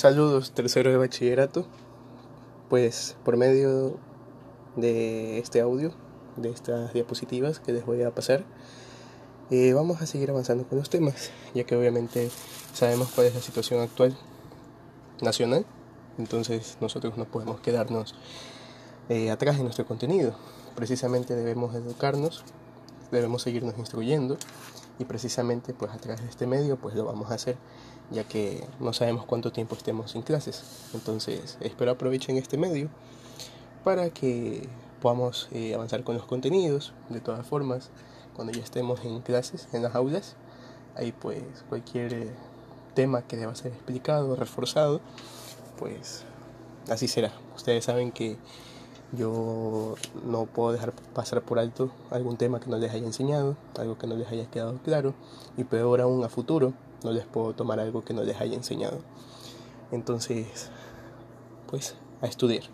Saludos, tercero de bachillerato. Pues por medio de este audio, de estas diapositivas que les voy a pasar, eh, vamos a seguir avanzando con los temas, ya que obviamente sabemos cuál es la situación actual nacional, entonces nosotros no podemos quedarnos eh, atrás en nuestro contenido. Precisamente debemos educarnos, debemos seguirnos instruyendo y precisamente pues a través de este medio pues lo vamos a hacer ya que no sabemos cuánto tiempo estemos sin clases. Entonces espero aprovechen este medio para que podamos eh, avanzar con los contenidos. De todas formas, cuando ya estemos en clases, en las aulas, ahí pues cualquier eh, tema que deba ser explicado, reforzado, pues así será. Ustedes saben que yo no puedo dejar pasar por alto algún tema que no les haya enseñado, algo que no les haya quedado claro, y peor aún a futuro, no les puedo tomar algo que no les haya enseñado. Entonces, pues, a estudiar.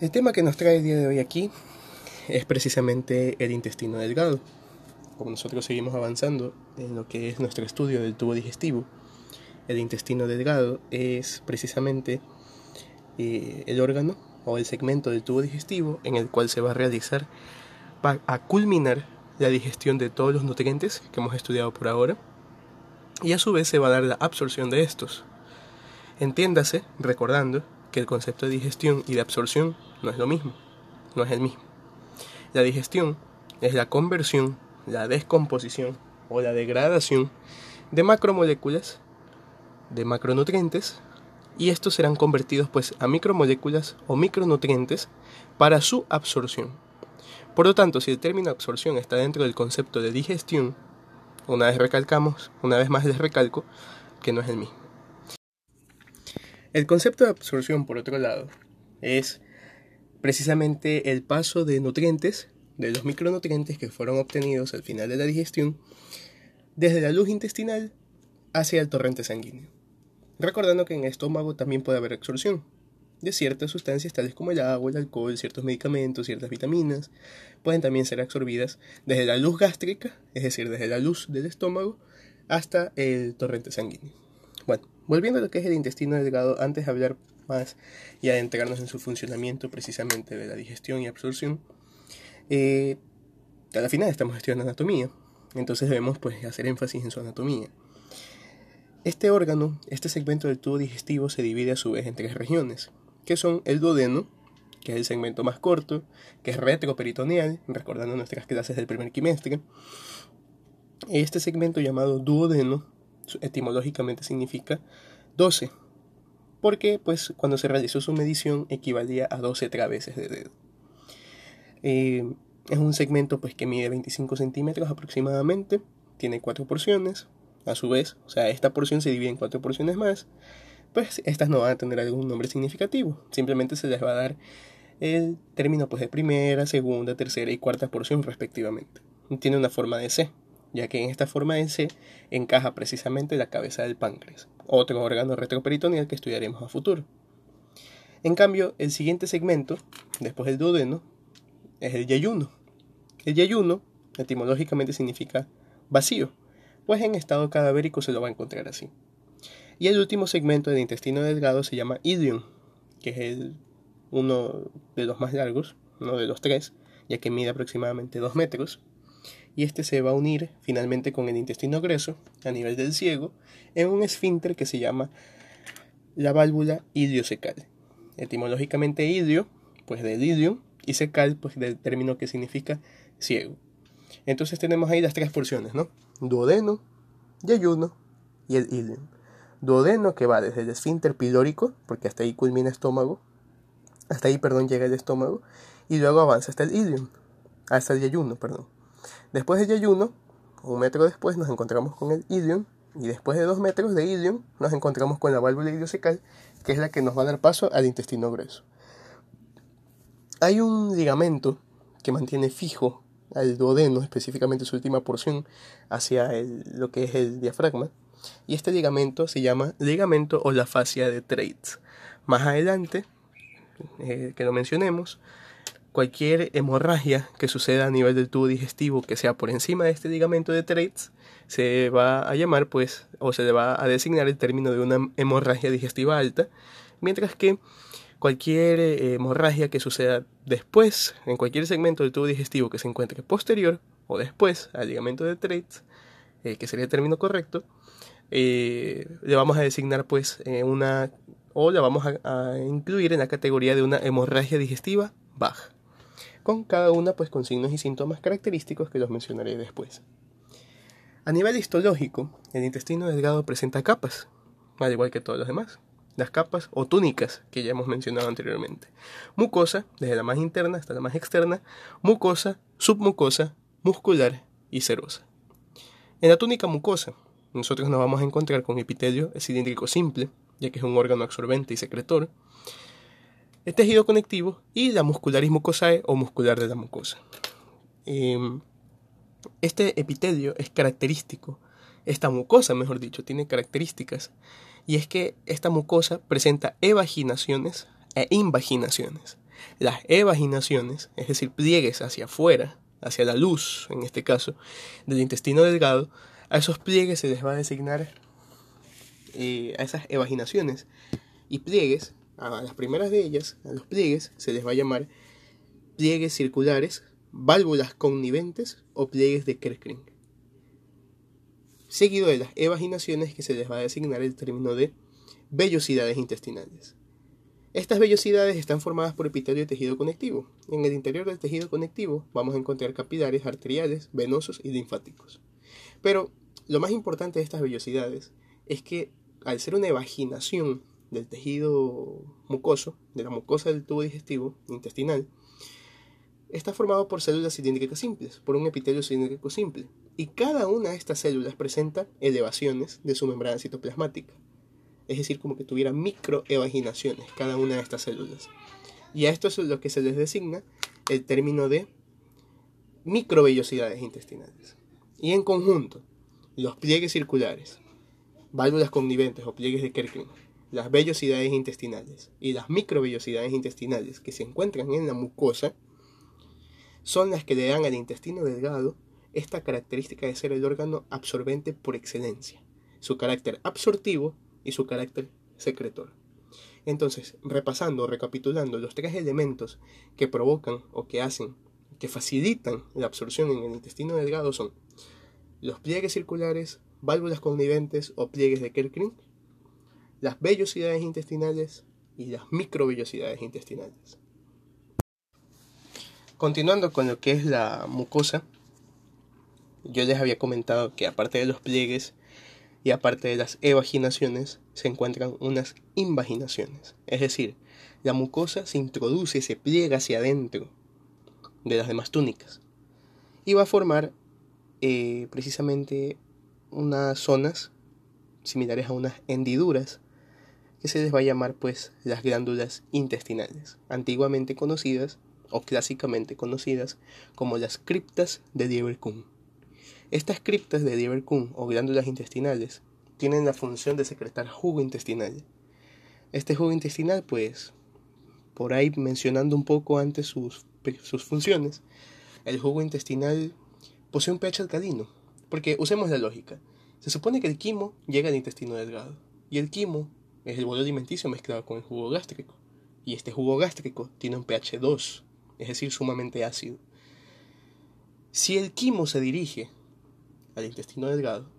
El tema que nos trae el día de hoy aquí es precisamente el intestino delgado. Como nosotros seguimos avanzando en lo que es nuestro estudio del tubo digestivo, el intestino delgado es precisamente eh, el órgano o el segmento del tubo digestivo en el cual se va a realizar a culminar la digestión de todos los nutrientes que hemos estudiado por ahora y a su vez se va a dar la absorción de estos. Entiéndase, recordando que el concepto de digestión y de absorción no es lo mismo, no es el mismo. La digestión es la conversión, la descomposición o la degradación de macromoléculas, de macronutrientes y estos serán convertidos pues a micromoléculas o micronutrientes para su absorción. Por lo tanto, si el término absorción está dentro del concepto de digestión, una vez recalcamos, una vez más les recalco, que no es el mismo. El concepto de absorción, por otro lado, es precisamente el paso de nutrientes, de los micronutrientes que fueron obtenidos al final de la digestión, desde la luz intestinal hacia el torrente sanguíneo recordando que en el estómago también puede haber absorción de ciertas sustancias tales como el agua, el alcohol, ciertos medicamentos, ciertas vitaminas, pueden también ser absorbidas desde la luz gástrica, es decir, desde la luz del estómago, hasta el torrente sanguíneo. Bueno, volviendo a lo que es el intestino delgado, antes de hablar más y adentrarnos en su funcionamiento precisamente de la digestión y absorción, eh, a la final estamos estudiando anatomía, entonces debemos pues hacer énfasis en su anatomía. Este órgano, este segmento del tubo digestivo se divide a su vez en tres regiones, que son el duodeno, que es el segmento más corto, que es retroperitoneal, recordando nuestras clases del primer quimestre. Este segmento llamado duodeno etimológicamente significa 12, porque pues cuando se realizó su medición equivalía a 12 traveses de dedo. Eh, es un segmento pues que mide 25 centímetros aproximadamente, tiene cuatro porciones, a su vez, o sea, esta porción se divide en cuatro porciones más, pues estas no van a tener algún nombre significativo, simplemente se les va a dar el término pues de primera, segunda, tercera y cuarta porción respectivamente. Tiene una forma de C, ya que en esta forma de C encaja precisamente la cabeza del páncreas, otro órgano retroperitoneal que estudiaremos a futuro. En cambio, el siguiente segmento, después del duodeno, es el yayuno. El yayuno etimológicamente significa vacío, pues en estado cadavérico se lo va a encontrar así. Y el último segmento del intestino delgado se llama idium, que es uno de los más largos, uno de los tres, ya que mide aproximadamente 2 metros. Y este se va a unir finalmente con el intestino grueso, a nivel del ciego, en un esfínter que se llama la válvula idiocecal. Etimológicamente idio, pues del idium, y secal, pues del término que significa ciego. Entonces tenemos ahí las tres porciones, ¿no? Duodeno, yayuno y el ilium. Duodeno que va desde el esfínter pilórico, porque hasta ahí culmina el estómago, hasta ahí, perdón, llega el estómago, y luego avanza hasta el ilium, hasta el yayuno, perdón. Después del yayuno, un metro después nos encontramos con el ilium, y después de dos metros de ilium nos encontramos con la válvula idiocecal, que es la que nos va a dar paso al intestino grueso. Hay un ligamento que mantiene fijo al duodeno, específicamente su última porción, hacia lo que es el diafragma. Y este ligamento se llama ligamento o la fascia de Treitz. Más adelante, eh, que lo mencionemos, cualquier hemorragia que suceda a nivel del tubo digestivo que sea por encima de este ligamento de Treitz se va a llamar pues o se le va a designar el término de una hemorragia digestiva alta, mientras que cualquier eh, hemorragia que suceda después en cualquier segmento del tubo digestivo que se encuentre posterior o después al ligamento de Treitz, eh, que sería el término correcto, eh, le vamos a designar pues una o la vamos a, incluir en la categoría de una hemorragia digestiva baja, con cada una pues con signos y síntomas característicos que los mencionaré después. A nivel histológico, el intestino delgado presenta capas, al igual que todos los demás. Las capas o túnicas que ya hemos mencionado anteriormente. Mucosa, desde la más interna hasta la más externa, mucosa, submucosa, muscular y serosa. En la túnica mucosa, nosotros nos vamos a encontrar con epitelio cilíndrico simple, ya que es un órgano absorbente y secretor, el tejido conectivo y la muscularis mucosae o muscular de la mucosa. Em, este epitelio es característico, esta mucosa, mejor dicho, tiene características, y es que esta mucosa presenta evaginaciones e invaginaciones. Las evaginaciones, es decir, pliegues hacia afuera, hacia la luz, en este caso, del intestino delgado, a esos pliegues se les va a designar eh, a esas evaginaciones y pliegues, a las primeras de ellas, a los pliegues, se les va a llamar pliegues circulares válvulas conniventes o pliegues de Kerkring. Seguido de las evaginaciones que se les va a designar el término de vellosidades intestinales. Estas vellosidades están formadas por epitelio y tejido conectivo. En el interior del tejido conectivo vamos a encontrar capilares arteriales, venosos y linfáticos. Pero lo más importante de estas vellosidades es que al ser una evaginación del tejido mucoso, de la mucosa del tubo digestivo intestinal, está formado por células cilíndricas simples, por un epitelio cilíndrico simple, y cada una de estas células presenta elevaciones de su membrana citoplasmática, es decir, como que tuviera microevaginaciones cada una de estas células. Y a esto es lo que se les designa el término de microvellosidades intestinales. Y en conjunto, los pliegues circulares, válvulas conniventes o pliegues de Kerkring, las vellosidades intestinales y las microvellosidades intestinales que se encuentran en la mucosa son las que le dan al intestino delgado esta característica de ser el órgano absorbente por excelencia, su carácter absortivo y su carácter secretor. Entonces, repasando recapitulando los tres elementos que provocan o que hacen, que facilitan la absorción en el intestino delgado son los pliegues circulares, válvulas conniventes o pliegues de Kerkring, las vellosidades intestinales y las microvellosidades intestinales. Continuando con lo que es la mucosa, yo les había comentado que aparte de los pliegues y aparte de las evaginaciones, se encuentran unas invaginaciones. Es decir, la mucosa se introduce, se pliega hacia adentro de las demás túnicas y va a formar eh, precisamente unas zonas similares a unas hendiduras que se les va a llamar pues las glándulas intestinales, antiguamente conocidas o clásicamente conocidas como las criptas de Dieber-Kuhn. Estas criptas de Dieber-Kuhn o glándulas intestinales tienen la función de secretar jugo intestinal. Este jugo intestinal, pues, por ahí mencionando un poco antes sus, sus funciones, el jugo intestinal posee un pH alcalino, porque usemos la lógica. Se supone que el quimo llega al intestino delgado, y el quimo es el bolo alimenticio mezclado con el jugo gástrico, y este jugo gástrico tiene un pH 2, es decir, sumamente ácido. Si el quimo se dirige al intestino delgado,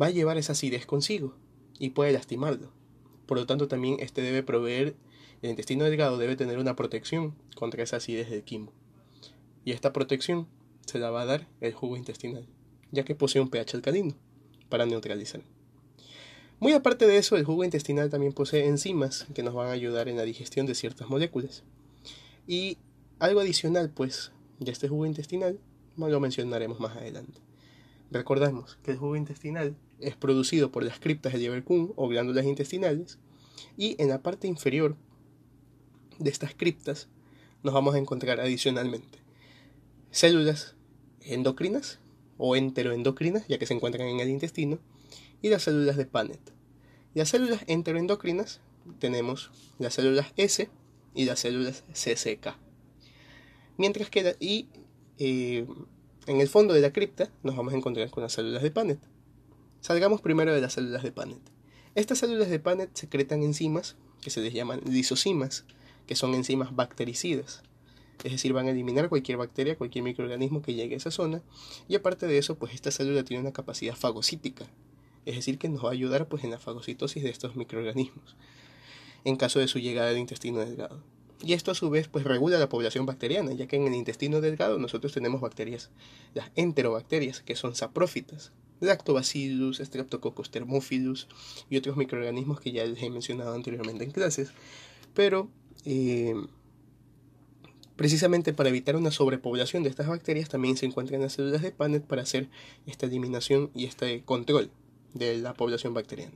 va a llevar esa acidez consigo y puede lastimarlo. Por lo tanto, también este debe proveer, el intestino delgado debe tener una protección contra esa acidez del quimo. Y esta protección se la va a dar el jugo intestinal, ya que posee un pH alcalino para neutralizar. Muy aparte de eso, el jugo intestinal también posee enzimas que nos van a ayudar en la digestión de ciertas moléculas. Y algo adicional, pues, de este jugo intestinal, lo mencionaremos más adelante. Recordamos que el jugo intestinal es producido por las criptas de Lieberkühn o glándulas intestinales y en la parte inferior de estas criptas nos vamos a encontrar adicionalmente células endocrinas o enteroendocrinas, ya que se encuentran en el intestino, y las células de Panet. Las células enteroendocrinas tenemos las células S y las células CCK. Mientras que y eh, en el fondo de la cripta nos vamos a encontrar con las células de Panet. Salgamos primero de las células de Panet. Estas células de Panet secretan enzimas que se les llaman lisosimas, que son enzimas bactericidas. Es decir, van a eliminar cualquier bacteria, cualquier microorganismo que llegue a esa zona. Y aparte de eso, pues esta célula tiene una capacidad fagocítica. Es decir, que nos va a ayudar pues en la fagocitosis de estos microorganismos. En caso de su llegada al intestino delgado. Y esto a su vez pues regula la población bacteriana, ya que en el intestino delgado nosotros tenemos bacterias, las enterobacterias, que son saprófitas, Lactobacillus, Streptococcus thermophilus y otros microorganismos que ya les he mencionado anteriormente en clases. Pero eh, precisamente para evitar una sobrepoblación de estas bacterias también se encuentran las células de Panet para hacer esta eliminación y este control de la población bacteriana.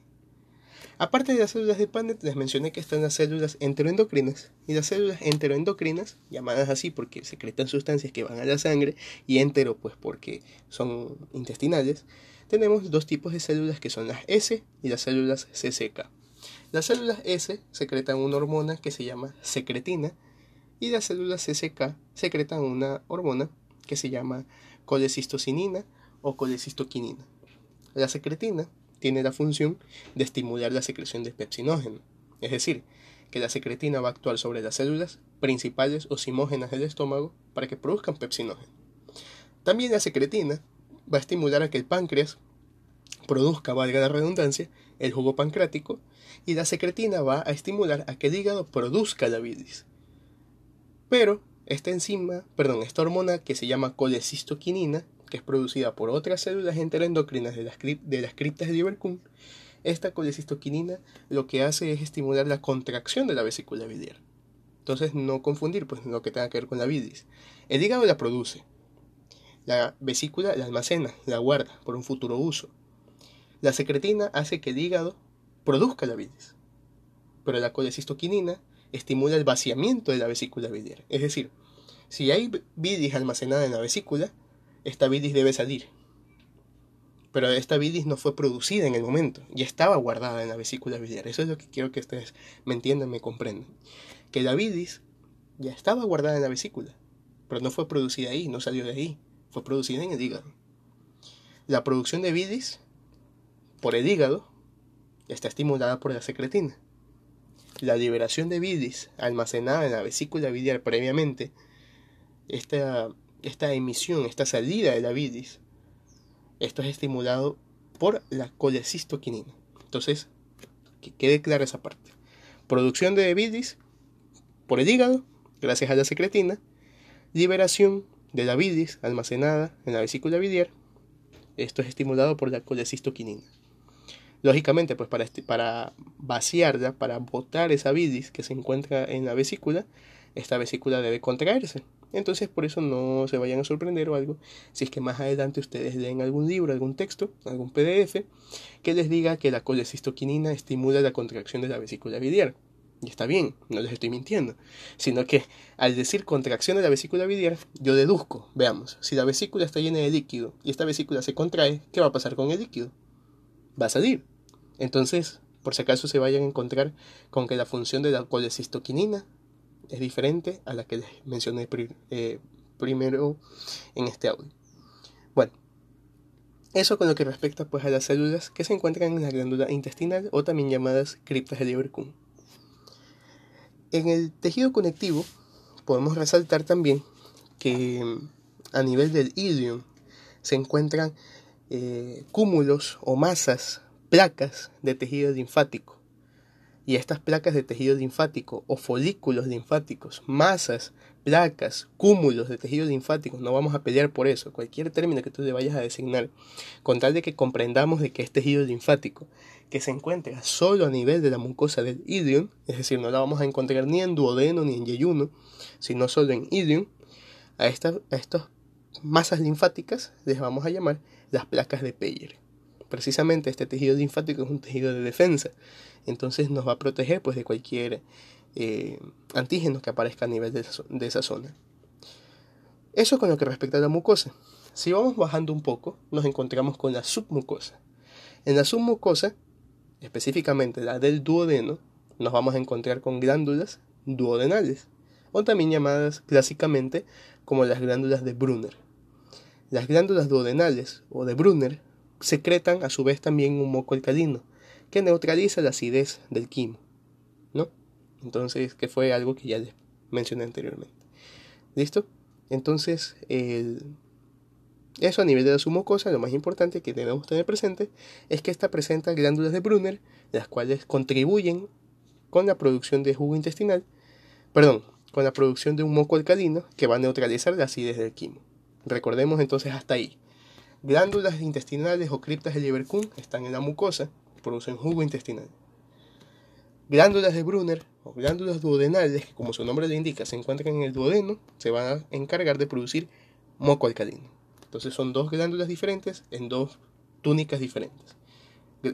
Aparte de las células de Panet, les mencioné que están las células enteroendocrinas. Y las células enteroendocrinas, llamadas así porque secretan sustancias que van a la sangre, y entero, pues porque son intestinales, tenemos dos tipos de células que son las S y las células CCK. Las células S secretan una hormona que se llama secretina, y las células CCK secretan una hormona que se llama colecistocinina o colecistoquinina. La secretina tiene la función de estimular la secreción de pepsinógeno, es decir, que la secretina va a actuar sobre las células principales o simógenas del estómago para que produzcan pepsinógeno. También la secretina va a estimular a que el páncreas produzca, valga la redundancia, el jugo pancreático y la secretina va a estimular a que el hígado produzca la bilis. Pero esta enzima, perdón, esta hormona que se llama colecistoquinina que es producida por otras células enteroendocrinas de las, de las criptas de Lieberkühn, esta colecistoquinina lo que hace es estimular la contracción de la vesícula biliar. Entonces, no confundir pues, lo que tenga que ver con la bilis. El hígado la produce. La vesícula la almacena, la guarda por un futuro uso. La secretina hace que el hígado produzca la bilis. Pero la colecistoquinina estimula el vaciamiento de la vesícula biliar. Es decir, si hay bilis almacenada en la vesícula, esta bilis debe salir. Pero esta bilis no fue producida en el momento, ya estaba guardada en la vesícula biliar. Eso es lo que quiero que ustedes me entiendan, me comprendan. Que la bilis ya estaba guardada en la vesícula, pero no fue producida ahí, no salió de ahí, fue producida en el hígado. La producción de bilis por el hígado está estimulada por la secretina. La liberación de bilis almacenada en la vesícula biliar previamente, esta esta emisión, esta salida de la bilis, esto es estimulado por la colecistoquinina. Entonces, que quede clara esa parte. Producción de bilis por el hígado, gracias a la secretina. Liberación de la bilis almacenada en la vesícula biliar. Esto es estimulado por la colecistoquinina. Lógicamente, pues para, para vaciarla, para botar esa bilis que se encuentra en la vesícula, esta vesícula debe contraerse. Entonces por eso no se vayan a sorprender o algo si es que más adelante ustedes leen algún libro, algún texto, algún PDF que les diga que la colecistoquinina estimula la contracción de la vesícula biliar. Y está bien, no les estoy mintiendo, sino que al decir contracción de la vesícula biliar, yo deduzco, veamos, si la vesícula está llena de líquido y esta vesícula se contrae, ¿qué va a pasar con el líquido? Va a salir. Entonces, por si acaso se vayan a encontrar con que la función de la colecistoquinina es diferente a la que les mencioné eh, primero en este audio. Bueno, eso con lo que respecta pues a las células que se encuentran en la glándula intestinal o también llamadas criptas de Lieberkühn. En el tejido conectivo podemos resaltar también que a nivel del ilium se encuentran eh, cúmulos o masas, placas de tejido linfático. Y estas placas de tejido linfático o folículos linfáticos, masas, placas, cúmulos de tejido linfático, no vamos a pelear por eso, cualquier término que tú le vayas a designar, con tal de que comprendamos de que es tejido linfático, que se encuentra solo a nivel de la mucosa del ilium, es decir, no la vamos a encontrar ni en duodeno ni en yeyuno, sino solo en ilium, a a estas masas linfáticas les vamos a llamar las placas de Peyer. Precisamente este tejido linfático es un tejido de defensa entonces nos va a proteger pues, de cualquier eh, antígeno que aparezca a nivel de esa, de esa zona. Eso con lo que respecta a la mucosa. Si vamos bajando un poco, nos encontramos con la submucosa. En la submucosa, específicamente la del duodeno, nos vamos a encontrar con glándulas duodenales. o también llamadas clásicamente como las glándulas de Brunner. Las glándulas duodenales o de Brunner secretan a su vez también un moco alcalino que neutraliza la acidez del quimo, ¿no? Entonces, que fue algo que ya les mencioné anteriormente. ¿Listo? Entonces, eso a nivel de la mucosa, lo más importante que debemos tener presente es que esta presenta glándulas de Brunner, las cuales contribuyen con la producción de jugo intestinal, perdón, con la producción de un moco alcalino que va a neutralizar la acidez del quimo. Recordemos entonces hasta ahí. Glándulas intestinales o criptas de Lieberkühn están en la mucosa, producen jugo intestinal. Glándulas de Brunner o glándulas duodenales, que como su nombre le indica, se encuentran en el duodeno, se van a encargar de producir moco alcalino. Entonces son dos glándulas diferentes en dos túnicas diferentes.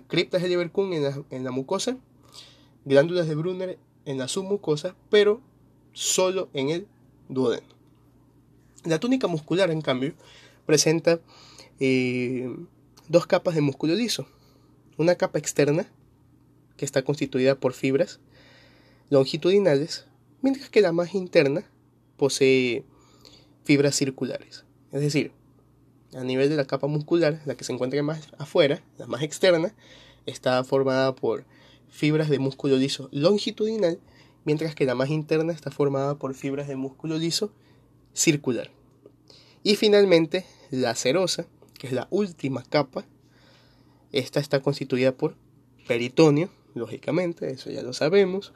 Criptas de Lieberkühn en la, en la mucosa, glándulas de Brunner en la submucosa, pero solo en el duodeno. La túnica muscular, en cambio, presenta eh, dos capas de músculo liso. Una capa externa, que está constituida por fibras longitudinales, mientras que la más interna posee fibras circulares. Es decir, a nivel de la capa muscular, la que se encuentra más afuera, la más externa, está formada por fibras de músculo liso longitudinal, mientras que la más interna está formada por fibras de músculo liso circular. Y finalmente, la serosa, que es la última capa, esta está constituida por peritoneo, lógicamente, eso ya lo sabemos.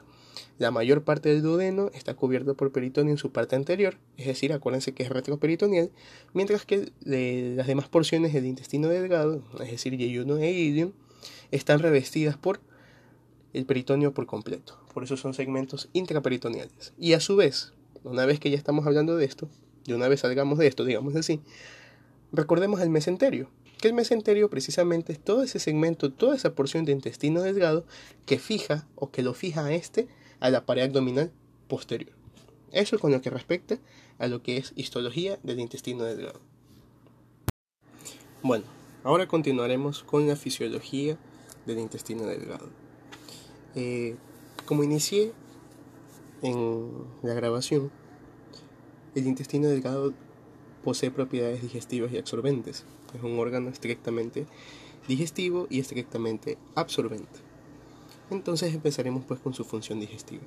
La mayor parte del duodeno está cubierto por peritoneo en su parte anterior, es decir, acuérdense que es retroperitoneal, mientras que las demás porciones del intestino delgado, es decir, yeyuno e ilium, están revestidas por el peritoneo por completo. Por eso son segmentos intraperitoneales. Y a su vez, una vez que ya estamos hablando de esto, y una vez salgamos de esto, digamos así, recordemos el mesenterio, que el mesenterio precisamente es todo ese segmento, toda esa porción de intestino delgado que fija o que lo fija a este a la pared abdominal posterior. Eso con lo que respecta a lo que es histología del intestino delgado. Bueno, ahora continuaremos con la fisiología del intestino delgado. Eh, como inicié en la grabación, el intestino delgado posee propiedades digestivas y absorbentes. Es un órgano estrictamente digestivo y estrictamente absorbente. Entonces empezaremos pues con su función digestiva.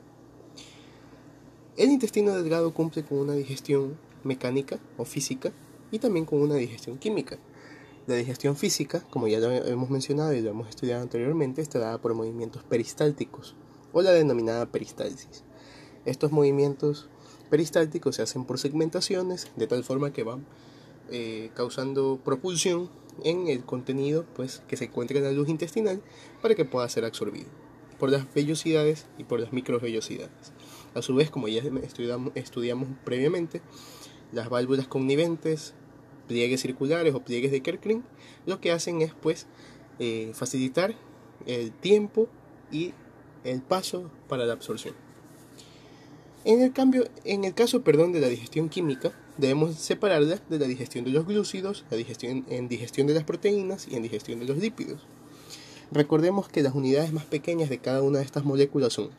El intestino delgado cumple con una digestión mecánica o física y también con una digestión química. La digestión física, como ya lo hemos mencionado y lo hemos estudiado anteriormente, está dada por movimientos peristálticos o la denominada peristalsis. Estos movimientos peristálticos se hacen por segmentaciones de tal forma que van eh, causando propulsión en el contenido pues, que se encuentra en la luz intestinal para que pueda ser absorbido por las vellosidades y por las microvellosidades. A su vez, como ya estudiamos, previamente, las válvulas conniventes pliegues circulares o pliegues de Kerkring, lo que hacen es pues eh, facilitar el tiempo y el paso para la absorción. En el, cambio, en el caso perdón, de la digestión química, debemos separarla de la digestión de los glúcidos, la digestión, en digestión de las proteínas y en digestión de los lípidos. Recordemos que las unidades más pequeñas de cada una de estas moléculas son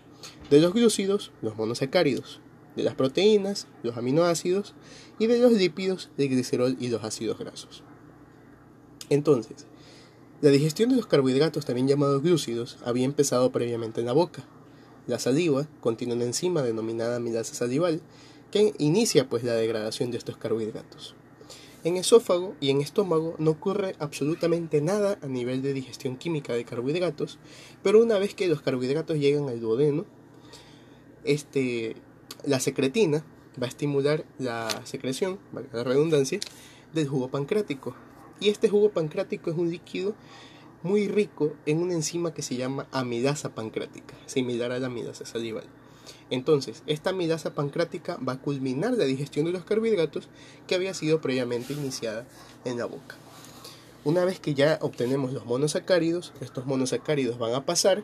de los glúcidos, los monosacáridos, de las proteínas, los aminoácidos, y de los lípidos, el glicerol y los ácidos grasos. Entonces, la digestión de los carbohidratos, también llamados glúcidos, había empezado previamente en la boca. La saliva contiene una enzima denominada amilasa salival que inicia pues la degradación de estos carbohidratos. En esófago y en estómago no ocurre absolutamente nada a nivel de digestión química de carbohidratos, pero una vez que los carbohidratos llegan al duodeno, este, la secretina va a estimular la secreción, la redundancia, del jugo pancrático. Y este jugo pancrático es un líquido muy rico en una enzima que se llama amilasa pancrática, similar a la amilasa salival. Entonces, esta amilasa pancrática va a culminar la digestión de los carbohidratos que había sido previamente iniciada en la boca. Una vez que ya obtenemos los monosacáridos, estos monosacáridos van a pasar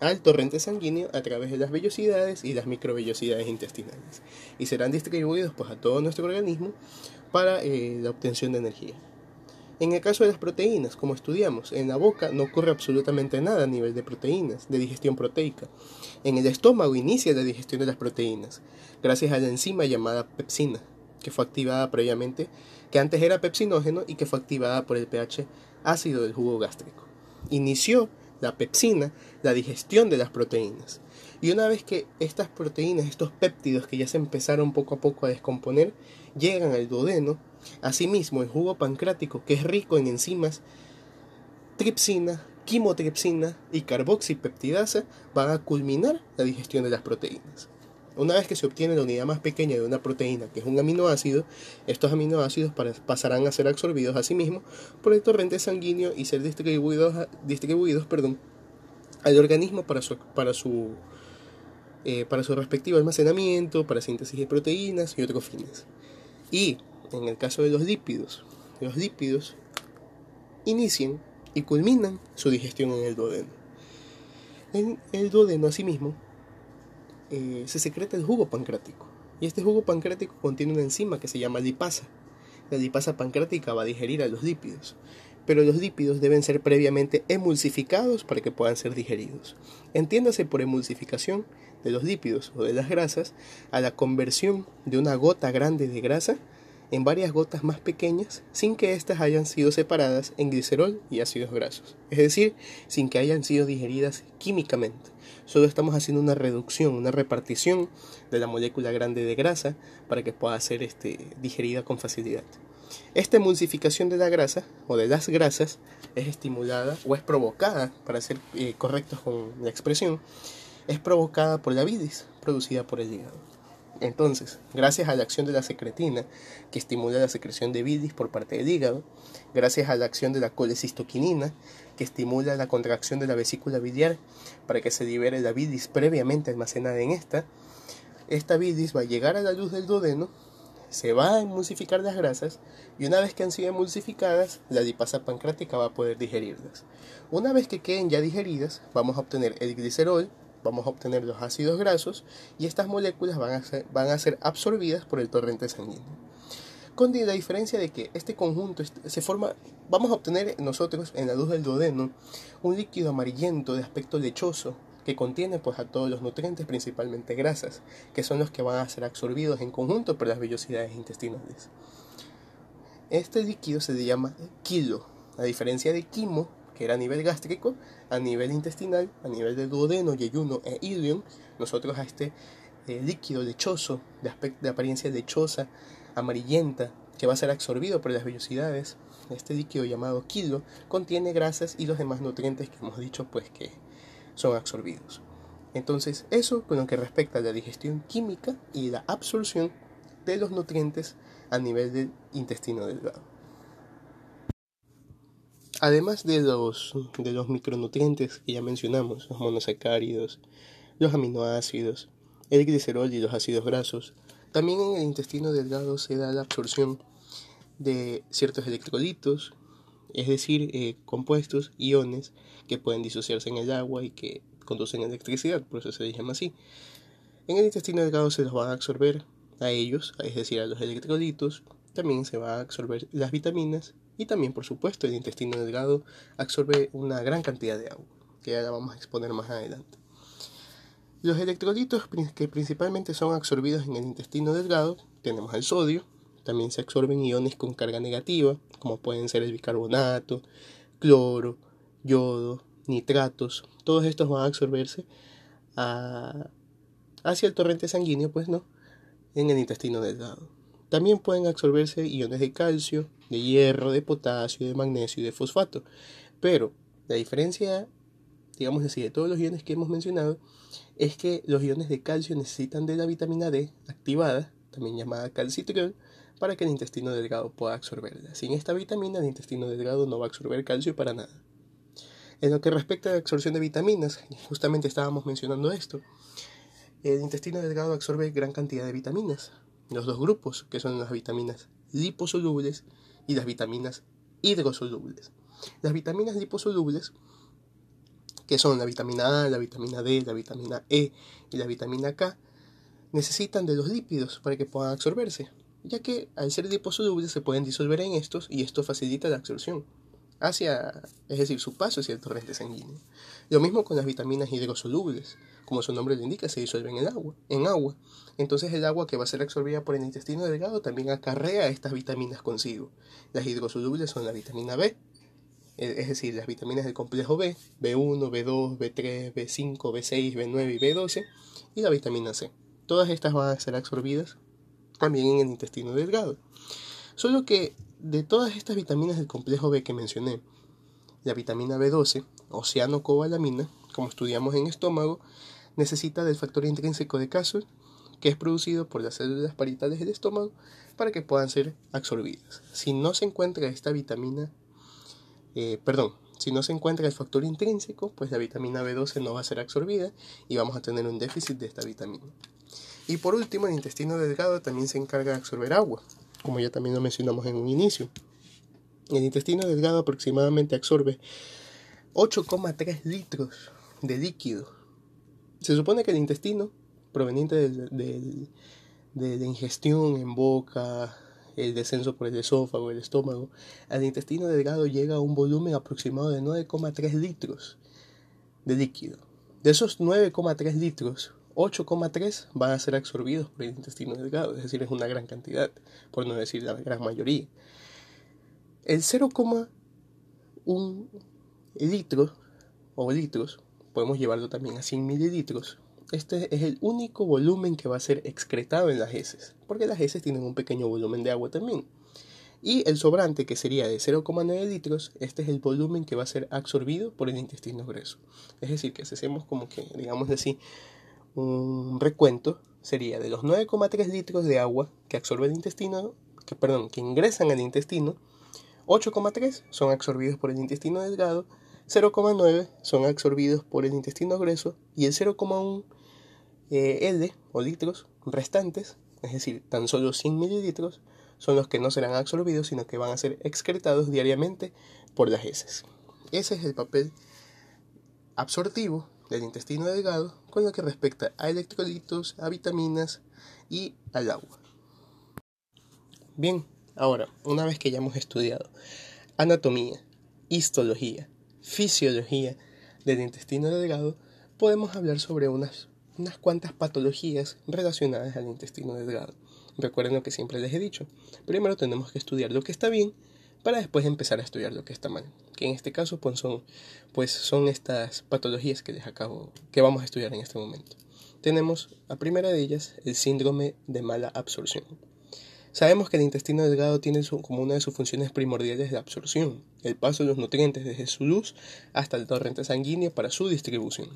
al torrente sanguíneo a través de las vellosidades y las microvellosidades intestinales y serán distribuidos pues, a todo nuestro organismo para eh, la obtención de energía. En el caso de las proteínas, como estudiamos, en la boca no ocurre absolutamente nada a nivel de proteínas, de digestión proteica. En el estómago inicia la digestión de las proteínas, gracias a la enzima llamada pepsina, que fue activada previamente, que antes era pepsinógeno y que fue activada por el pH ácido del jugo gástrico. Inició la pepsina la digestión de las proteínas. Y una vez que estas proteínas, estos péptidos que ya se empezaron poco a poco a descomponer, llegan al duodeno, asimismo el jugo pancrático, que es rico en enzimas, tripsina, quimotripsina y carboxipeptidasa, van a culminar la digestión de las proteínas. Una vez que se obtiene la unidad más pequeña de una proteína, que es un aminoácido, estos aminoácidos pasarán a ser absorbidos a sí mismos por el torrente sanguíneo y ser distribuidos, distribuidos perdón, al organismo para su, para su eh, para su respectivo almacenamiento, para síntesis de proteínas y otros fines. Y en el caso de los lípidos, los lípidos inician y culminan su digestión en el duodeno. En el duodeno, asimismo, eh, se secreta el jugo pancrático. Y este jugo pancrático contiene una enzima que se llama lipasa. La lipasa pancrática va a digerir a los lípidos pero los lípidos deben ser previamente emulsificados para que puedan ser digeridos. Entiéndase por emulsificación de los lípidos o de las grasas a la conversión de una gota grande de grasa en varias gotas más pequeñas sin que éstas hayan sido separadas en glicerol y ácidos grasos, es decir, sin que hayan sido digeridas químicamente. Solo estamos haciendo una reducción, una repartición de la molécula grande de grasa para que pueda ser este, digerida con facilidad. Esta emulsificación de la grasa o de las grasas es estimulada o es provocada, para ser eh, correctos con la expresión, es provocada por la bilis producida por el hígado. Entonces, gracias a la acción de la secretina, que estimula la secreción de bilis por parte del hígado, gracias a la acción de la colecistoquinina, que estimula la contracción de la vesícula biliar para que se libere la bilis previamente almacenada en esta, esta bilis va a llegar a la luz del duodeno se va a emulsificar las grasas y una vez que han sido emulsificadas, la lipasa pancrática va a poder digerirlas. Una vez que queden ya digeridas, vamos a obtener el glicerol, vamos a obtener los ácidos grasos y estas moléculas van a ser, van a ser absorbidas por el torrente sanguíneo. Con la diferencia de que este conjunto se forma, vamos a obtener nosotros en la luz del duodeno un líquido amarillento de aspecto lechoso que contiene pues a todos los nutrientes, principalmente grasas, que son los que van a ser absorbidos en conjunto por las vellosidades intestinales. Este líquido se llama kilo, a diferencia de quimo, que era a nivel gástrico, a nivel intestinal, a nivel de duodeno, yeyuno e ilion, nosotros a este eh, líquido lechoso, de, aspecto, de apariencia lechosa, amarillenta, que va a ser absorbido por las vellosidades, este líquido llamado kilo contiene grasas y los demás nutrientes que hemos dicho pues que son absorbidos. Entonces, eso con lo que respecta a la digestión química y la absorción de los nutrientes a nivel del intestino delgado. Además de los, de los micronutrientes que ya mencionamos, los monosacáridos, los aminoácidos, el glicerol y los ácidos grasos, también en el intestino delgado se da la absorción de ciertos electrolitos, es decir, eh, compuestos, iones, que pueden disociarse en el agua y que conducen electricidad, por eso se llama así. En el intestino delgado se los va a absorber a ellos, es decir, a los electrolitos, también se va a absorber las vitaminas y también, por supuesto, el intestino delgado absorbe una gran cantidad de agua, que ya la vamos a exponer más adelante. Los electrolitos que principalmente son absorbidos en el intestino delgado, tenemos el sodio, también se absorben iones con carga negativa, como pueden ser el bicarbonato, cloro, yodo, nitratos. Todos estos van a absorberse hacia el torrente sanguíneo, pues no, en el intestino delgado. También pueden absorberse iones de calcio, de hierro, de potasio, de magnesio y de fosfato. Pero la diferencia, digamos así, de todos los iones que hemos mencionado, es que los iones de calcio necesitan de la vitamina D activada, también llamada calcitriol, para que el intestino delgado pueda absorberla. Sin esta vitamina, el intestino delgado no va a absorber calcio para nada. En lo que respecta a la absorción de vitaminas, justamente estábamos mencionando esto, el intestino delgado absorbe gran cantidad de vitaminas, los dos grupos, que son las vitaminas liposolubles y las vitaminas hidrosolubles. Las vitaminas liposolubles, que son la vitamina A, la vitamina D, la vitamina E y la vitamina K, necesitan de los lípidos para que puedan absorberse ya que al ser liposolubles se pueden disolver en estos y esto facilita la absorción hacia, es decir, su paso hacia el torrente sanguíneo. Lo mismo con las vitaminas hidrosolubles, como su nombre lo indica, se disuelven en agua, en agua. Entonces el agua que va a ser absorbida por el intestino delgado también acarrea estas vitaminas consigo. Las hidrosolubles son la vitamina B, es decir, las vitaminas del complejo B, B1, B2, B3, B5, B6, B9 y B12, y la vitamina C. Todas estas van a ser absorbidas también en el intestino delgado. Solo que de todas estas vitaminas del complejo B que mencioné, la vitamina B12, oceanocobalamina, como estudiamos en estómago, necesita del factor intrínseco de Castle, que es producido por las células parietales del estómago, para que puedan ser absorbidas. Si no se encuentra esta vitamina, eh, perdón, si no se encuentra el factor intrínseco, pues la vitamina B12 no va a ser absorbida y vamos a tener un déficit de esta vitamina. Y por último, el intestino delgado también se encarga de absorber agua, como ya también lo mencionamos en un inicio. El intestino delgado aproximadamente absorbe 8,3 litros de líquido. Se supone que el intestino, proveniente de la ingestión en boca, el descenso por el esófago, el estómago, al intestino delgado llega a un volumen aproximado de 9,3 litros de líquido. De esos 9,3 litros, 8,3 van a ser absorbidos por el intestino delgado, es decir, es una gran cantidad, por no decir la gran mayoría. El 0,1 litros o litros, podemos llevarlo también a 100 mililitros, este es el único volumen que va a ser excretado en las heces, porque las heces tienen un pequeño volumen de agua también. Y el sobrante, que sería de 0,9 litros, este es el volumen que va a ser absorbido por el intestino grueso. Es decir, que si hacemos como que, digamos así, un recuento sería de los 9,3 litros de agua que absorbe el intestino, que, perdón, que ingresan al intestino, 8,3 son absorbidos por el intestino delgado, 0,9 son absorbidos por el intestino grueso y el 0,1 eh, L o litros restantes, es decir, tan solo 100 mililitros, son los que no serán absorbidos, sino que van a ser excretados diariamente por las heces. Ese es el papel absortivo del intestino delgado con lo que respecta a electrolitos, a vitaminas y al agua. Bien, ahora, una vez que ya hemos estudiado anatomía, histología, fisiología del intestino delgado, podemos hablar sobre unas, unas cuantas patologías relacionadas al intestino delgado. Recuerden lo que siempre les he dicho. Primero tenemos que estudiar lo que está bien para después empezar a estudiar lo que está mal. Que en este caso pues son, pues son estas patologías que les acabo, que vamos a estudiar en este momento. Tenemos la primera de ellas el síndrome de mala absorción. Sabemos que el intestino delgado tiene como una de sus funciones primordiales la absorción, el paso de los nutrientes desde su luz hasta el torrente sanguíneo para su distribución.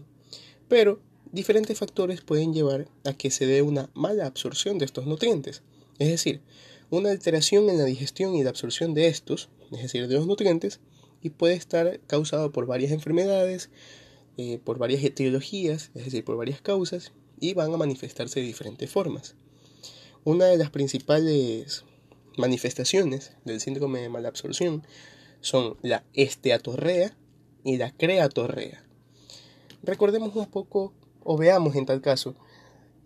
Pero diferentes factores pueden llevar a que se dé una mala absorción de estos nutrientes. Es decir, una alteración en la digestión y la absorción de estos, es decir, de los nutrientes, y puede estar causado por varias enfermedades, eh, por varias etiologías, es decir, por varias causas, y van a manifestarse de diferentes formas. Una de las principales manifestaciones del síndrome de mala absorción son la esteatorrea y la creatorrea. Recordemos un poco, o veamos en tal caso,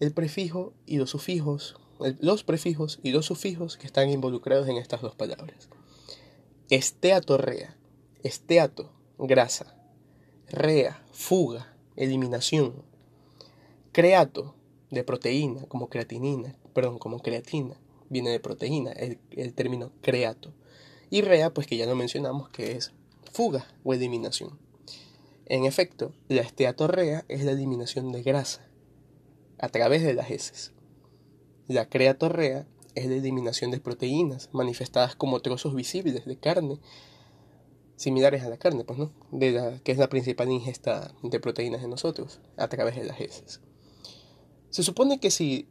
el prefijo y los sufijos los prefijos y los sufijos que están involucrados en estas dos palabras. Esteatorrea, esteato, grasa, rea, fuga, eliminación, creato, de proteína, como creatinina, perdón, como creatina, viene de proteína, el, el término creato, y rea, pues que ya lo mencionamos, que es fuga o eliminación. En efecto, la esteatorrea es la eliminación de grasa a través de las heces. La creatorrea es la eliminación de proteínas manifestadas como trozos visibles de carne, similares a la carne, pues no, de la, que es la principal ingesta de proteínas en nosotros, a través de las heces. Se supone que si,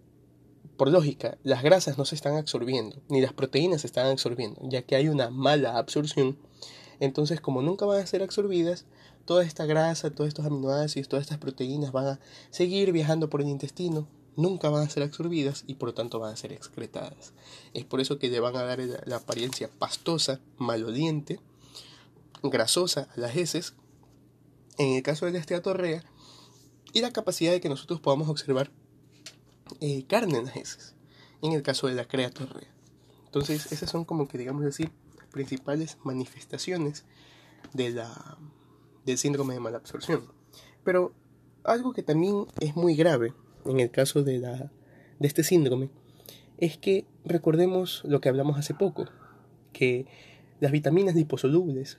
por lógica, las grasas no se están absorbiendo, ni las proteínas se están absorbiendo, ya que hay una mala absorción, entonces como nunca van a ser absorbidas, toda esta grasa, todos estos aminoácidos, todas estas proteínas van a seguir viajando por el intestino, nunca van a ser absorbidas y por lo tanto van a ser excretadas. Es por eso que le van a dar la apariencia pastosa, maloliente, grasosa a las heces, en el caso de la esteatorrea, y la capacidad de que nosotros podamos observar eh, carne en las heces, en el caso de la creatorrea. Entonces, esas son como que, digamos así, principales manifestaciones de la, del síndrome de malabsorción. Pero algo que también es muy grave en el caso de, la, de este síndrome es que recordemos lo que hablamos hace poco, que las vitaminas liposolubles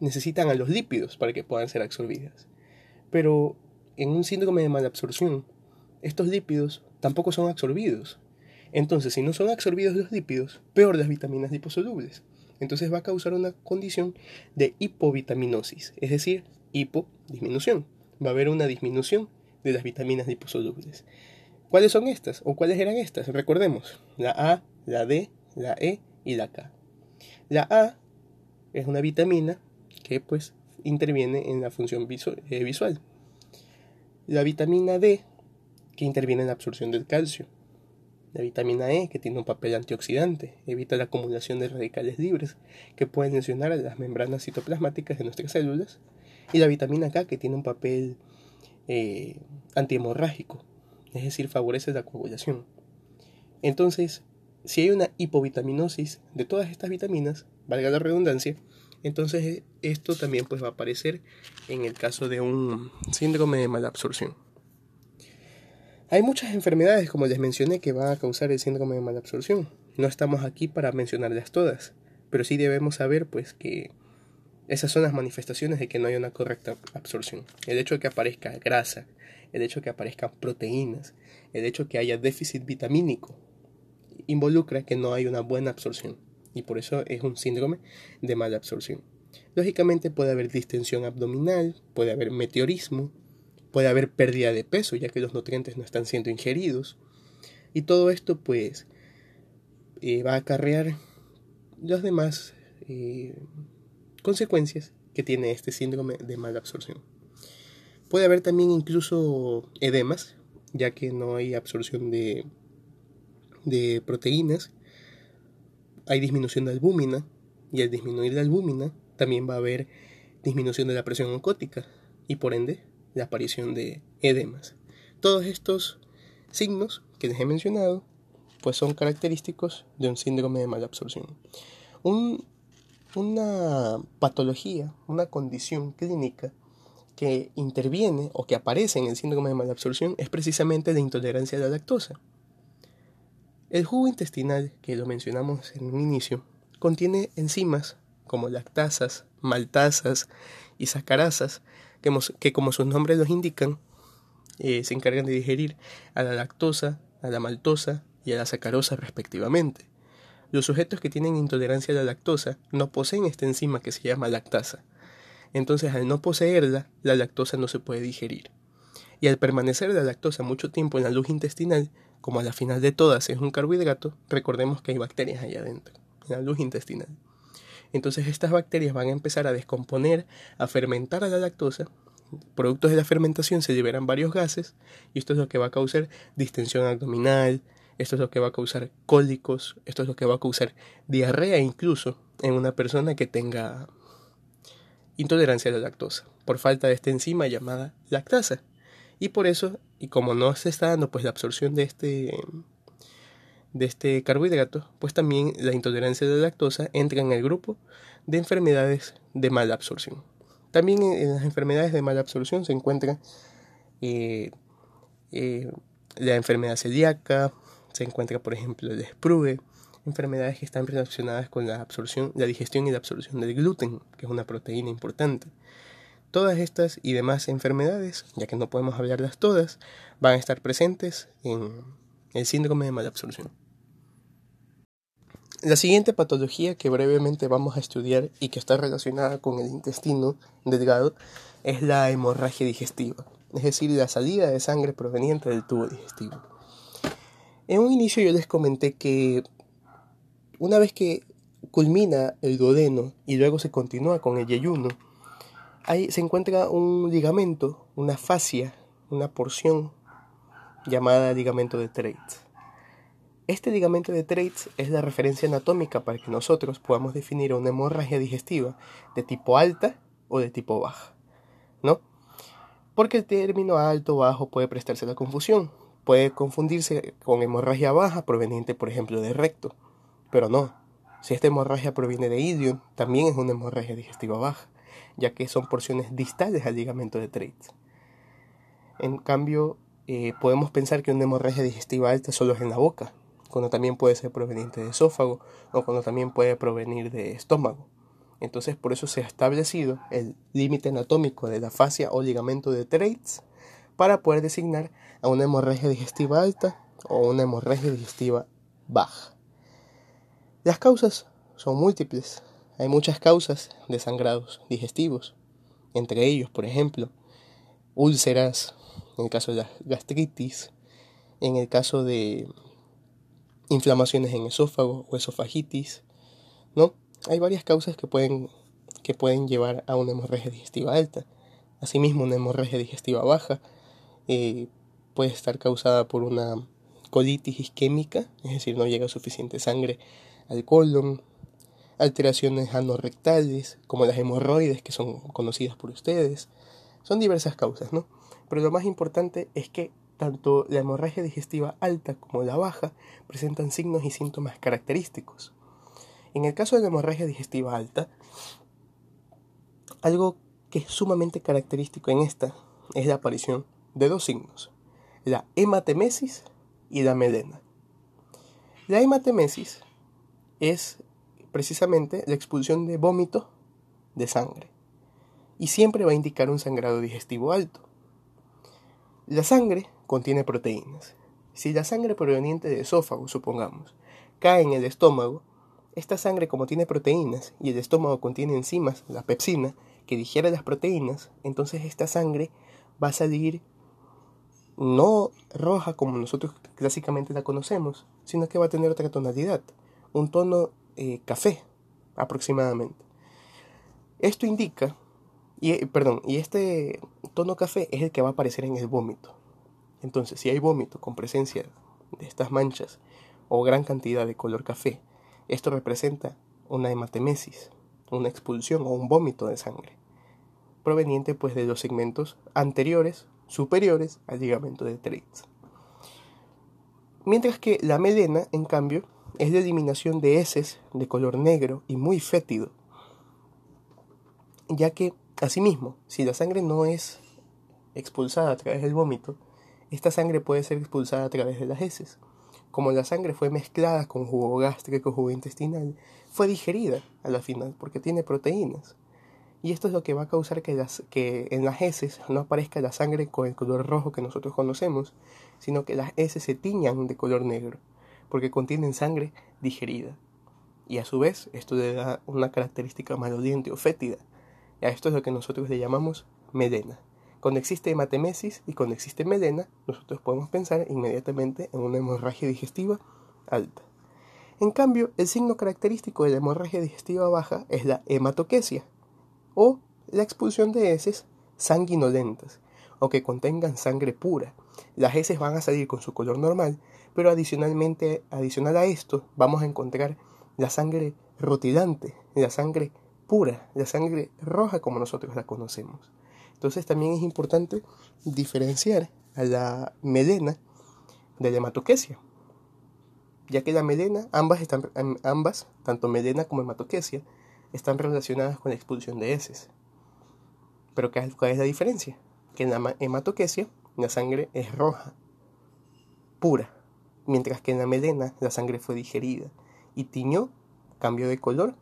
necesitan a los lípidos para que puedan ser absorbidas. Pero en un síndrome de malabsorción, estos lípidos tampoco son absorbidos. Entonces, si no son absorbidos los lípidos, peor las vitaminas liposolubles. Entonces va a causar una condición de hipovitaminosis, es decir, hipo disminución. Va a haber una disminución de las vitaminas liposolubles. ¿Cuáles son estas? ¿O cuáles eran estas? Recordemos, la A, la D, la E y la K. La A es una vitamina que pues interviene en la función eh, visual. La vitamina D que interviene en la absorción del calcio. La vitamina E que tiene un papel antioxidante, evita la acumulación de radicales libres que pueden lesionar las membranas citoplasmáticas de nuestras células. Y la vitamina K que tiene un papel eh, antihemorrágico, es decir, favorece la coagulación. Entonces, si hay una hipovitaminosis de todas estas vitaminas, valga la redundancia, entonces esto también pues va a aparecer en el caso de un síndrome de malabsorción. Hay muchas enfermedades, como les mencioné, que van a causar el síndrome de malabsorción. No estamos aquí para mencionarlas todas, pero sí debemos saber pues que esas son las manifestaciones de que no hay una correcta absorción. El hecho de que aparezca grasa, el hecho de que aparezcan proteínas, el hecho de que haya déficit vitamínico, involucra que no hay una buena absorción y por eso es un síndrome de mala absorción. Lógicamente puede haber distensión abdominal, puede haber meteorismo, puede haber pérdida de peso ya que los nutrientes no están siendo ingeridos y todo esto pues eh, va a acarrear las demás eh, consecuencias que tiene este síndrome de mala absorción. Puede haber también incluso edemas, ya que no hay absorción de, de proteínas. Hay disminución de albúmina, y al disminuir la albúmina también va a haber disminución de la presión oncótica y por ende la aparición de edemas. Todos estos signos que les he mencionado pues son característicos de un síndrome de mala absorción. Un una patología, una condición clínica que interviene o que aparece en el síndrome de malabsorción es precisamente la intolerancia a la lactosa. El jugo intestinal, que lo mencionamos en un inicio, contiene enzimas como lactasas, maltasas y sacarasas, que, como sus nombres los indican, eh, se encargan de digerir a la lactosa, a la maltosa y a la sacarosa respectivamente. Los sujetos que tienen intolerancia a la lactosa no poseen esta enzima que se llama lactasa. Entonces, al no poseerla, la lactosa no se puede digerir. Y al permanecer la lactosa mucho tiempo en la luz intestinal, como a la final de todas es un carbohidrato, recordemos que hay bacterias allá adentro, en la luz intestinal. Entonces estas bacterias van a empezar a descomponer, a fermentar a la lactosa. Productos de la fermentación se liberan varios gases y esto es lo que va a causar distensión abdominal, esto es lo que va a causar cólicos, esto es lo que va a causar diarrea incluso en una persona que tenga intolerancia a la lactosa, por falta de esta enzima llamada lactasa. Y por eso, y como no se está dando pues la absorción de este de este carbohidrato, pues también la intolerancia a la lactosa entra en el grupo de enfermedades de mala absorción. También en las enfermedades de mala absorción se encuentra eh, eh, la enfermedad celíaca, se encuentra, por ejemplo, el sprue, enfermedades que están relacionadas con la absorción, la digestión y la absorción del gluten, que es una proteína importante. Todas estas y demás enfermedades, ya que no podemos hablarlas todas, van a estar presentes en el síndrome de malabsorción. La siguiente patología que brevemente vamos a estudiar y que está relacionada con el intestino delgado es la hemorragia digestiva, es decir, la salida de sangre proveniente del tubo digestivo. En un inicio yo les comenté que una vez que culmina el duodeno y luego se continúa con el yeyuno, ahí se encuentra un ligamento, una fascia, una porción llamada ligamento de Treitz. Este ligamento de Treitz es la referencia anatómica para que nosotros podamos definir una hemorragia digestiva de tipo alta o de tipo baja, ¿no? Porque el término alto o bajo puede prestarse a la confusión. Puede confundirse con hemorragia baja proveniente, por ejemplo, de recto, Pero no, si esta hemorragia proviene de idion, también es una hemorragia digestiva baja, ya que son porciones distales al ligamento de Treitz. En cambio, eh, podemos pensar que una hemorragia digestiva alta solo es en la boca, cuando también puede ser proveniente de esófago o cuando también puede provenir de estómago. Entonces, por eso se ha establecido el límite anatómico de la fascia o ligamento de Treitz para poder designar a una hemorragia digestiva alta o una hemorragia digestiva baja. Las causas son múltiples. Hay muchas causas de sangrados digestivos. Entre ellos, por ejemplo, úlceras, en el caso de la gastritis, en el caso de inflamaciones en esófago o esofagitis, ¿no? Hay varias causas que pueden, que pueden llevar a una hemorragia digestiva alta. Asimismo, una hemorragia digestiva baja eh, puede estar causada por una colitis isquémica, es decir, no llega suficiente sangre al colon, alteraciones anorrectales, como las hemorroides que son conocidas por ustedes. Son diversas causas, ¿no? Pero lo más importante es que tanto la hemorragia digestiva alta como la baja presentan signos y síntomas característicos. En el caso de la hemorragia digestiva alta, algo que es sumamente característico en esta es la aparición de dos signos, la hematemesis y la melena. La hematemesis es precisamente la expulsión de vómito de sangre y siempre va a indicar un sangrado digestivo alto. La sangre contiene proteínas. Si la sangre proveniente del esófago, supongamos, cae en el estómago, esta sangre como tiene proteínas y el estómago contiene enzimas, la pepsina, que digiere las proteínas, entonces esta sangre va a salir no roja como nosotros clásicamente la conocemos, sino que va a tener otra tonalidad un tono eh, café aproximadamente. Esto indica, y, eh, perdón, y este tono café es el que va a aparecer en el vómito. Entonces, si hay vómito con presencia de estas manchas o gran cantidad de color café, esto representa una hematemesis, una expulsión o un vómito de sangre, proveniente pues de los segmentos anteriores, superiores al ligamento de Treitz. Mientras que la melena, en cambio, es la eliminación de heces de color negro y muy fétido, ya que, asimismo, si la sangre no es expulsada a través del vómito, esta sangre puede ser expulsada a través de las heces. Como la sangre fue mezclada con jugo gástrico, jugo intestinal, fue digerida a la final porque tiene proteínas. Y esto es lo que va a causar que, las, que en las heces no aparezca la sangre con el color rojo que nosotros conocemos, sino que las heces se tiñan de color negro porque contienen sangre digerida. Y a su vez, esto le da una característica maloliente o fétida. Y a esto es lo que nosotros le llamamos melena. Cuando existe hematemesis y cuando existe melena, nosotros podemos pensar inmediatamente en una hemorragia digestiva alta. En cambio, el signo característico de la hemorragia digestiva baja es la hematoquesia, o la expulsión de heces sanguinolentas, o que contengan sangre pura. Las heces van a salir con su color normal, pero adicionalmente, adicional a esto, vamos a encontrar la sangre rutilante, la sangre pura, la sangre roja como nosotros la conocemos. Entonces también es importante diferenciar a la melena de la hematoquesia, ya que la melena, ambas, están, ambas tanto melena como hematoquesia, están relacionadas con la expulsión de heces. Pero ¿cuál es la diferencia? Que en la hematoquesia la sangre es roja, pura, mientras que en la melena la sangre fue digerida y tiñó, cambió de color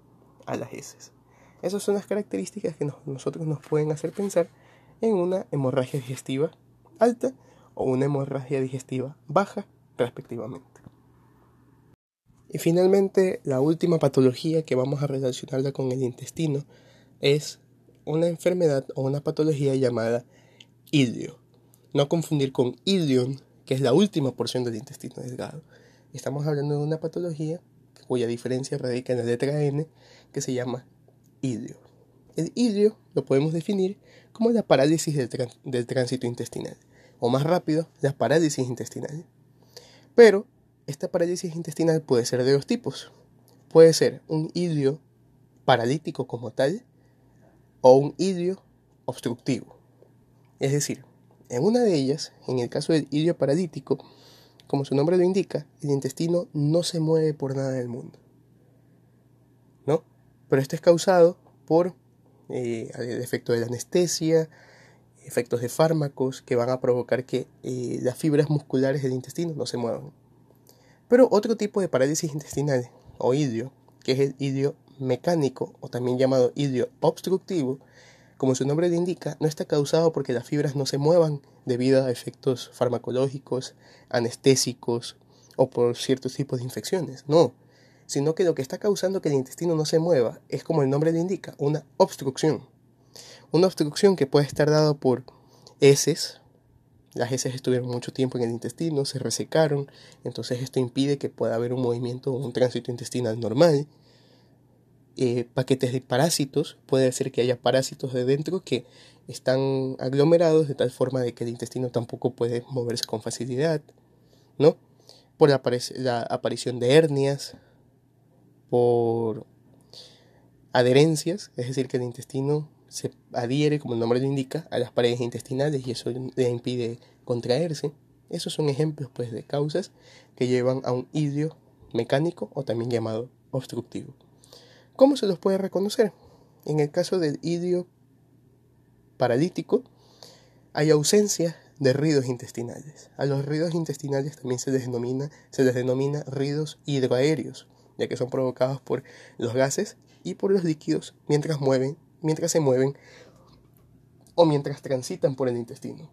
a las heces. Esas son las características que nosotros nos pueden hacer pensar en una hemorragia digestiva alta o una hemorragia digestiva baja, respectivamente. Y finalmente, la última patología que vamos a relacionarla con el intestino es una enfermedad o una patología llamada ilio. No confundir con ilion, que es la última porción del intestino delgado. Estamos hablando de una patología cuya diferencia radica en la letra N, que se llama ilio. El ilio lo podemos definir como la parálisis del, tránsito intestinal, o más rápido, la parálisis intestinal. Pero esta parálisis intestinal puede ser de dos tipos. Puede ser un ilio paralítico como tal, o un ilio obstructivo. Es decir, en una de ellas, en el caso del ilio paralítico, como su nombre lo indica, el intestino no se mueve por nada del mundo. pero esto es causado por eh, el efecto de la anestesia, efectos de fármacos que van a provocar que eh, las fibras musculares del intestino no se muevan. Pero otro tipo de parálisis intestinal o idio, que es el idio mecánico o también llamado idio obstructivo, como su nombre le indica, no está causado porque las fibras no se muevan debido a efectos farmacológicos, anestésicos o por ciertos tipos de infecciones. No, sino que lo que está causando que el intestino no se mueva es como el nombre le indica, una obstrucción. Una obstrucción que puede estar dada por heces, las heces estuvieron mucho tiempo en el intestino, se resecaron, entonces esto impide que pueda haber un movimiento o un tránsito intestinal normal. Eh, paquetes de parásitos, puede ser que haya parásitos de dentro que están aglomerados de tal forma de que el intestino tampoco puede moverse con facilidad, ¿no? Por la aparición de hernias, por adherencias, es decir, que el intestino se adhiere, como el nombre lo indica, a las paredes intestinales y eso le impide contraerse. Esos son ejemplos pues, de causas que llevan a un idio mecánico o también llamado obstructivo. ¿Cómo se los puede reconocer? En el caso del idio paralítico, hay ausencia de ruidos intestinales. A los ruidos intestinales también se les denomina, se les denomina ruidos hidroaéreos ya que son provocados por los gases y por los líquidos mientras mueven, mientras se mueven o mientras transitan por el intestino.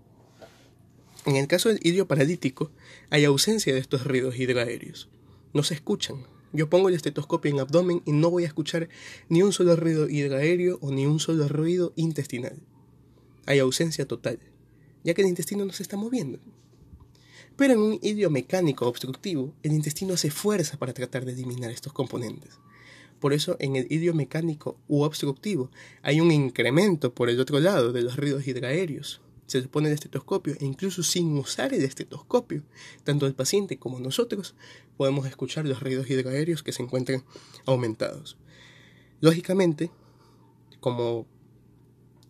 En el caso del idio paralítico, hay ausencia de estos ruidos hidroaéreos. No se escuchan. Yo pongo el estetoscopio en abdomen y no voy a escuchar ni un solo ruido hidroaéreo o ni un solo ruido intestinal. Hay ausencia total, ya que el intestino no se está moviendo. Pero en un idio mecánico obstructivo, el intestino hace fuerza para tratar de eliminar estos componentes. Por eso en el idio mecánico u obstructivo hay un incremento por el otro lado de los ruidos hidraéreos. Se pone el estetoscopio e incluso sin usar el estetoscopio, tanto el paciente como nosotros podemos escuchar los ruidos hidraéreos que se encuentran aumentados. Lógicamente, como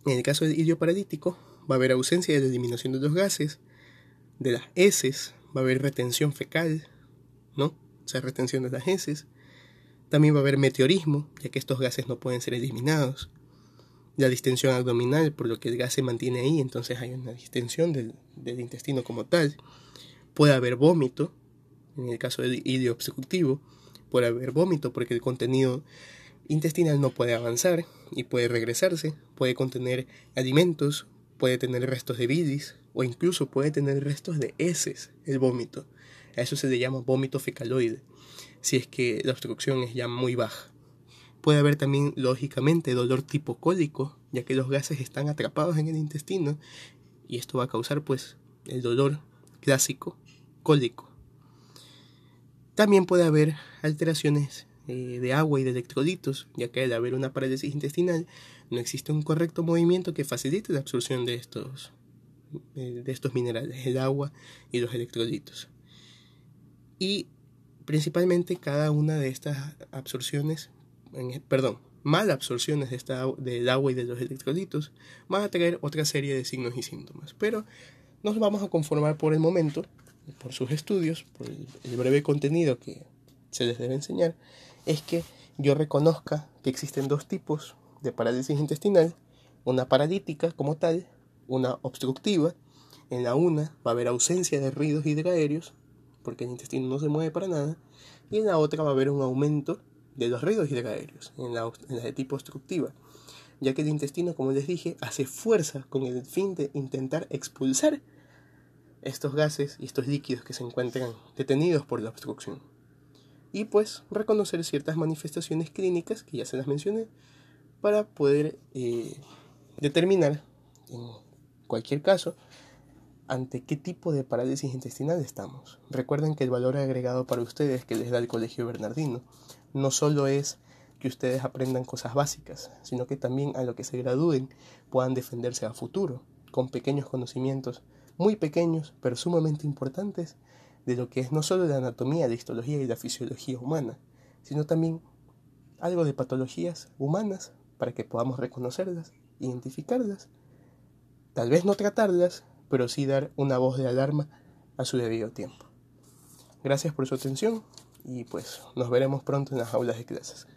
en el caso del idio paralítico, va a haber ausencia de la eliminación de los gases, de las heces, va a haber retención fecal, ¿no? O sea, retención de las heces. También va a haber meteorismo, ya que estos gases no pueden ser eliminados. La distensión abdominal, por lo que el gas se mantiene ahí, entonces hay una distensión del, intestino como tal. Puede haber vómito, en el caso del idio obstructivo, puede haber vómito porque el contenido intestinal no puede avanzar y puede regresarse, puede contener alimentos, puede tener restos de bilis, o incluso puede tener restos de heces el vómito. A eso se le llama vómito fecaloide, si es que la obstrucción es ya muy baja. Puede haber también, lógicamente, dolor tipo cólico, ya que los gases están atrapados en el intestino y esto va a causar pues el dolor clásico cólico. También puede haber alteraciones eh, de agua y de electrolitos, ya que al haber una parálisis intestinal no existe un correcto movimiento que facilite la absorción de estos de estos minerales, el agua y los electrolitos. Y principalmente cada una de estas absorciones, perdón, mal absorciones de esta, del agua y de los electrolitos, van a traer otra serie de signos y síntomas. Pero nos vamos a conformar por el momento, por sus estudios, por el breve contenido que se les debe enseñar, es que yo reconozca que existen dos tipos de parálisis intestinal, una paralítica como tal una obstructiva. En la una va a haber ausencia de ruidos hidroaéreos, porque el intestino no se mueve para nada. Y en la otra va a haber un aumento de los ruidos hidroaéreos, en la, en la de tipo obstructiva, ya que el intestino, como les dije, hace fuerza con el fin de intentar expulsar estos gases y estos líquidos que se encuentran detenidos por la obstrucción. Y pues reconocer ciertas manifestaciones clínicas, que ya se las mencioné, para poder eh, determinar cualquier caso, ante qué tipo de parálisis intestinal estamos. Recuerden que el valor agregado para ustedes que les da el Colegio Bernardino no solo es que ustedes aprendan cosas básicas, sino que también a lo que se gradúen puedan defenderse a futuro, con pequeños conocimientos, muy pequeños, pero sumamente importantes, de lo que es no solo la anatomía, la histología y la fisiología humana, sino también algo de patologías humanas para que podamos reconocerlas, identificarlas Tal vez no tratarlas, pero sí dar una voz de alarma a su debido tiempo. Gracias por su atención y pues nos veremos pronto en las aulas de clases.